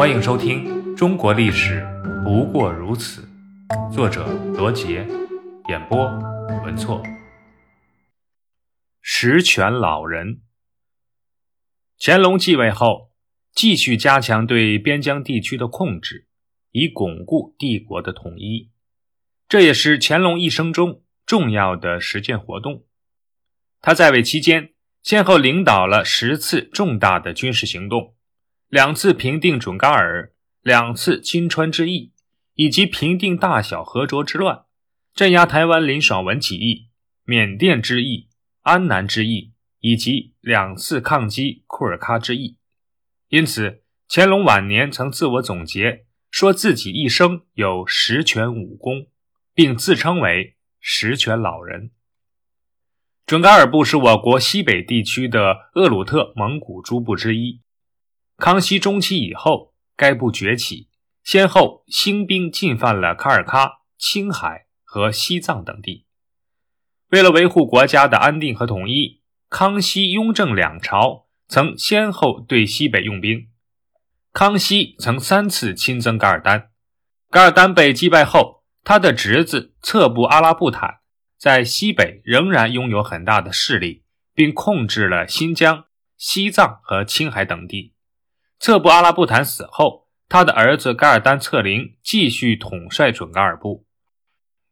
欢迎收听《中国历史不过如此》，作者罗杰，演播文措。十全老人，乾隆继位后，继续加强对边疆地区的控制，以巩固帝国的统一。这也是乾隆一生中重要的实践活动。他在位期间，先后领导了十次重大的军事行动。两次平定准噶尔，两次金川之役，以及平定大小和卓之乱，镇压台湾林爽文起义、缅甸之役、安南之役，以及两次抗击库尔喀之役。因此，乾隆晚年曾自我总结，说自己一生有十全武功，并自称为十全老人。准噶尔部是我国西北地区的鄂鲁特蒙古诸部之一。康熙中期以后，该部崛起，先后兴兵进犯了卡尔喀、青海和西藏等地。为了维护国家的安定和统一，康熙、雍正两朝曾先后对西北用兵。康熙曾三次亲征噶尔丹，噶尔丹被击败后，他的侄子策布阿拉布坦在西北仍然拥有很大的势力，并控制了新疆、西藏和青海等地。策布阿拉布坦死后，他的儿子噶尔丹策灵继续统帅准噶尔部。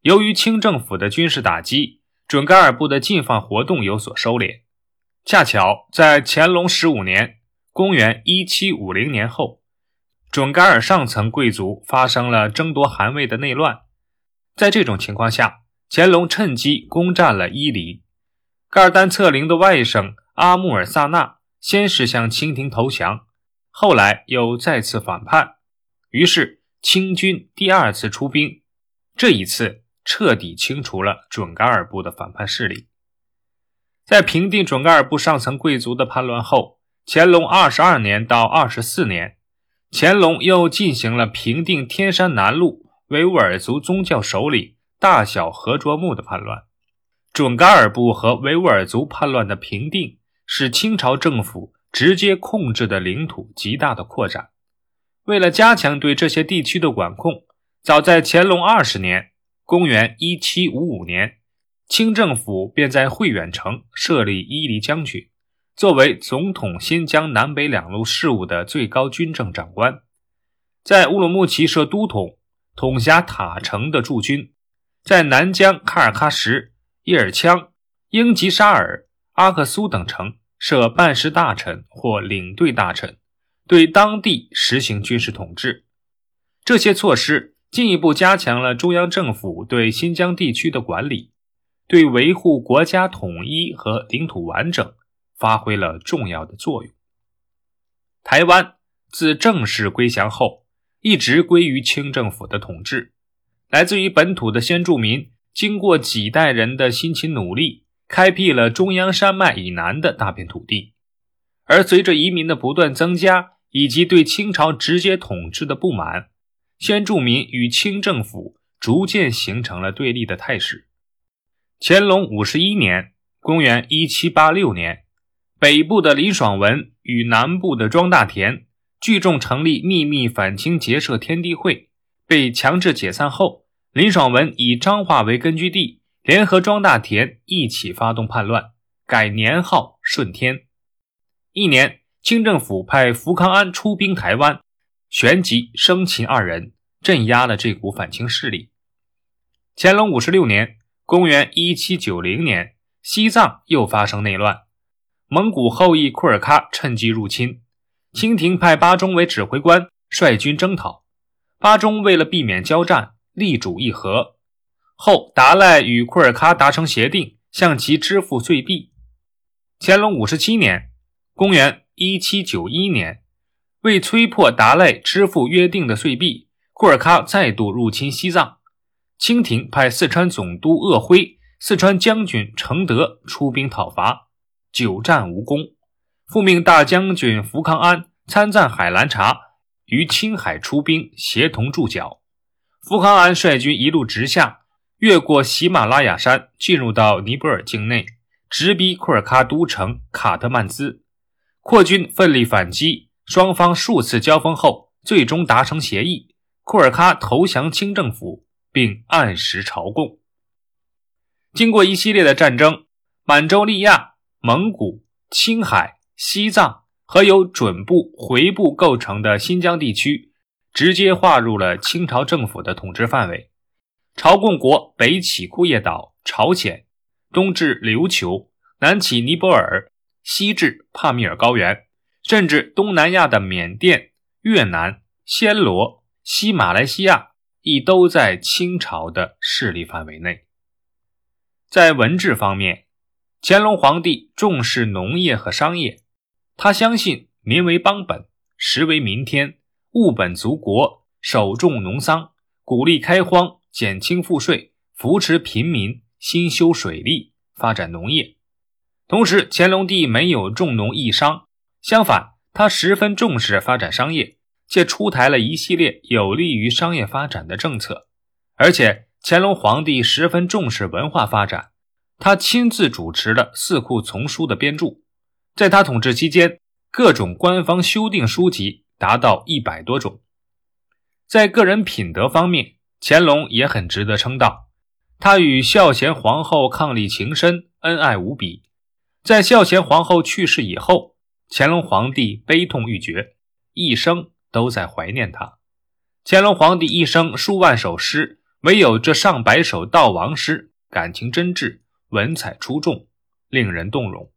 由于清政府的军事打击，准噶尔部的进犯活动有所收敛。恰巧在乾隆十五年（公元1750年）后，准噶尔上层贵族发生了争夺汗位的内乱。在这种情况下，乾隆趁机攻占了伊犁。噶尔丹策灵的外甥阿穆尔萨纳先是向清廷投降。后来又再次反叛，于是清军第二次出兵，这一次彻底清除了准噶尔部的反叛势力。在平定准噶尔部上层贵族的叛乱后，乾隆二十二年到二十四年，乾隆又进行了平定天山南路维吾尔族宗教首领大小和卓木的叛乱。准噶尔部和维吾尔族叛乱的平定，使清朝政府。直接控制的领土极大的扩展。为了加强对这些地区的管控，早在乾隆二十年（公元1755年），清政府便在惠远城设立伊犁将军，作为总统新疆南北两路事务的最高军政长官。在乌鲁木齐设都统，统辖塔城的驻军；在南疆喀尔喀什、叶尔羌、英吉沙尔、阿克苏等城。设办事大臣或领队大臣，对当地实行军事统治。这些措施进一步加强了中央政府对新疆地区的管理，对维护国家统一和领土完整发挥了重要的作用。台湾自正式归降后，一直归于清政府的统治。来自于本土的先住民，经过几代人的辛勤努力。开辟了中央山脉以南的大片土地，而随着移民的不断增加，以及对清朝直接统治的不满，先住民与清政府逐渐形成了对立的态势。乾隆五十一年（公元1786年），北部的林爽文与南部的庄大田聚众成立秘密反清结社天地会，被强制解散后，林爽文以彰化为根据地。联合庄大田一起发动叛乱，改年号顺天。一年，清政府派福康安出兵台湾，旋即生擒二人，镇压了这股反清势力。乾隆五十六年（公元1790年），西藏又发生内乱，蒙古后裔库尔喀趁机入侵，清廷派巴中为指挥官，率军征讨。巴中为了避免交战，力主议和。后达赖与库尔喀达成协定，向其支付岁币。乾隆五十七年（公元1791年），为催迫达赖支付约定的岁币，库尔喀再度入侵西藏。清廷派四川总督鄂辉、四川将军承德出兵讨伐，久战无功。复命大将军福康安参赞海兰察于青海出兵，协同驻脚。福康安率军一路直下。越过喜马拉雅山，进入到尼泊尔境内，直逼库尔喀都城卡特曼兹。扩军奋力反击，双方数次交锋后，最终达成协议，库尔喀投降清政府，并按时朝贡。经过一系列的战争，满洲利亚、蒙古、青海、西藏和由准部、回部构成的新疆地区，直接划入了清朝政府的统治范围。朝贡国北起库页岛、朝鲜，东至琉球，南起尼泊尔，西至帕米尔高原，甚至东南亚的缅甸、越南、暹罗、西马来西亚，亦都在清朝的势力范围内。在文治方面，乾隆皇帝重视农业和商业，他相信民为邦本，食为民天，务本足国，首重农桑，鼓励开荒，减轻赋税，扶持贫民，兴修水利，发展农业。同时，乾隆帝没有重农抑商，相反，他十分重视发展商业，且出台了一系列有利于商业发展的政策，而且。乾隆皇帝十分重视文化发展，他亲自主持了四库丛书的编著。在他统治期间，各种官方修订书籍达到一百多种。在个人品德方面，乾隆也很值得称道。他与孝贤皇后伉俪情深，恩爱无比。在孝贤皇后去世以后，乾隆皇帝悲痛欲绝，一生都在怀念她。乾隆皇帝一生数万首诗。唯有这上百首悼亡诗，感情真挚，文采出众，令人动容。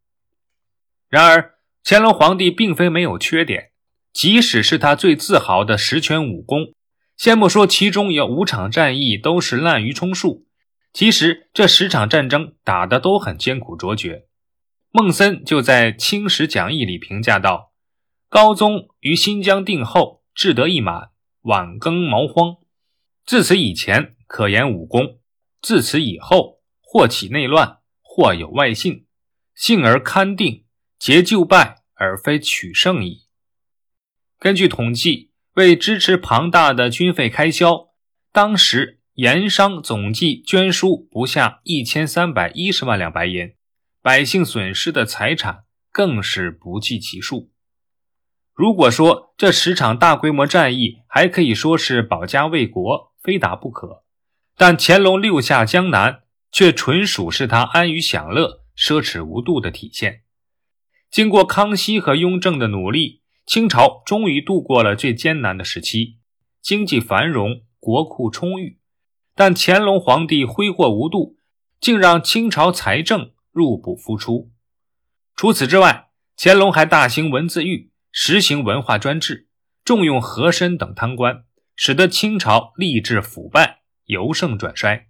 然而，乾隆皇帝并非没有缺点，即使是他最自豪的十全武功，先不说其中有五场战役都是滥竽充数，其实这十场战争打得都很艰苦卓绝。孟森就在《清史讲义》里评价道：“高宗于新疆定后，志得意满，晚耕茅荒。”自此以前可言武功，自此以后或起内乱，或有外信，幸而堪定，结就败而非取胜矣。根据统计，为支持庞大的军费开销，当时盐商总计捐输不下一千三百一十万两白银，百姓损失的财产更是不计其数。如果说这十场大规模战役还可以说是保家卫国，非打不可，但乾隆六下江南却纯属是他安于享乐、奢侈无度的体现。经过康熙和雍正的努力，清朝终于度过了最艰难的时期，经济繁荣，国库充裕。但乾隆皇帝挥霍无度，竟让清朝财政入不敷出。除此之外，乾隆还大兴文字狱，实行文化专制，重用和珅等贪官。使得清朝吏治腐败，由盛转衰。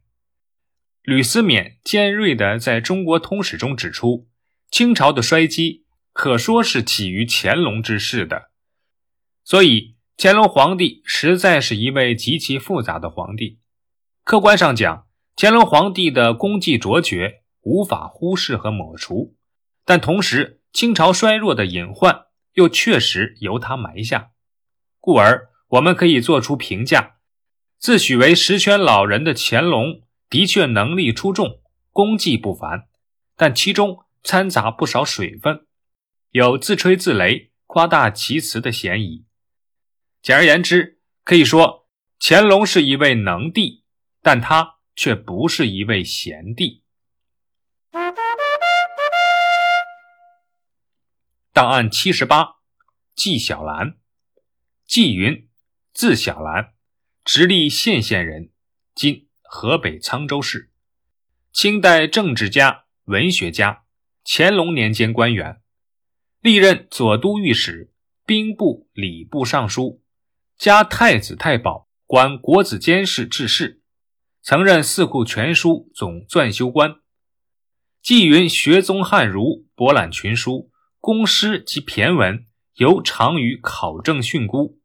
吕思勉尖锐地在中国通史中指出，清朝的衰积可说是起于乾隆之世的。所以，乾隆皇帝实在是一位极其复杂的皇帝。客观上讲，乾隆皇帝的功绩卓绝，无法忽视和抹除；但同时，清朝衰弱的隐患又确实由他埋下，故而。我们可以做出评价：自诩为十全老人的乾隆，的确能力出众，功绩不凡，但其中掺杂不少水分，有自吹自擂、夸大其词的嫌疑。简而言之，可以说乾隆是一位能帝，但他却不是一位贤帝。档案七十八，纪晓岚，纪云。字晓兰，直隶献县人，今河北沧州市。清代政治家、文学家，乾隆年间官员，历任左都御史、兵部礼部尚书，加太子太保，管国子监事治事，曾任《四库全书》总纂修官。纪云学宗汉儒，博览群书，公诗及骈文，尤长于考证训诂。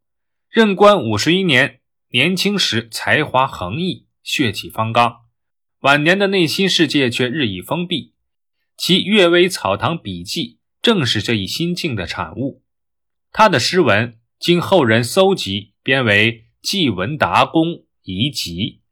任官五十一年，年轻时才华横溢，血气方刚；晚年的内心世界却日益封闭。其《阅微草堂笔记》正是这一心境的产物。他的诗文经后人搜集，编为《纪文达公遗集》。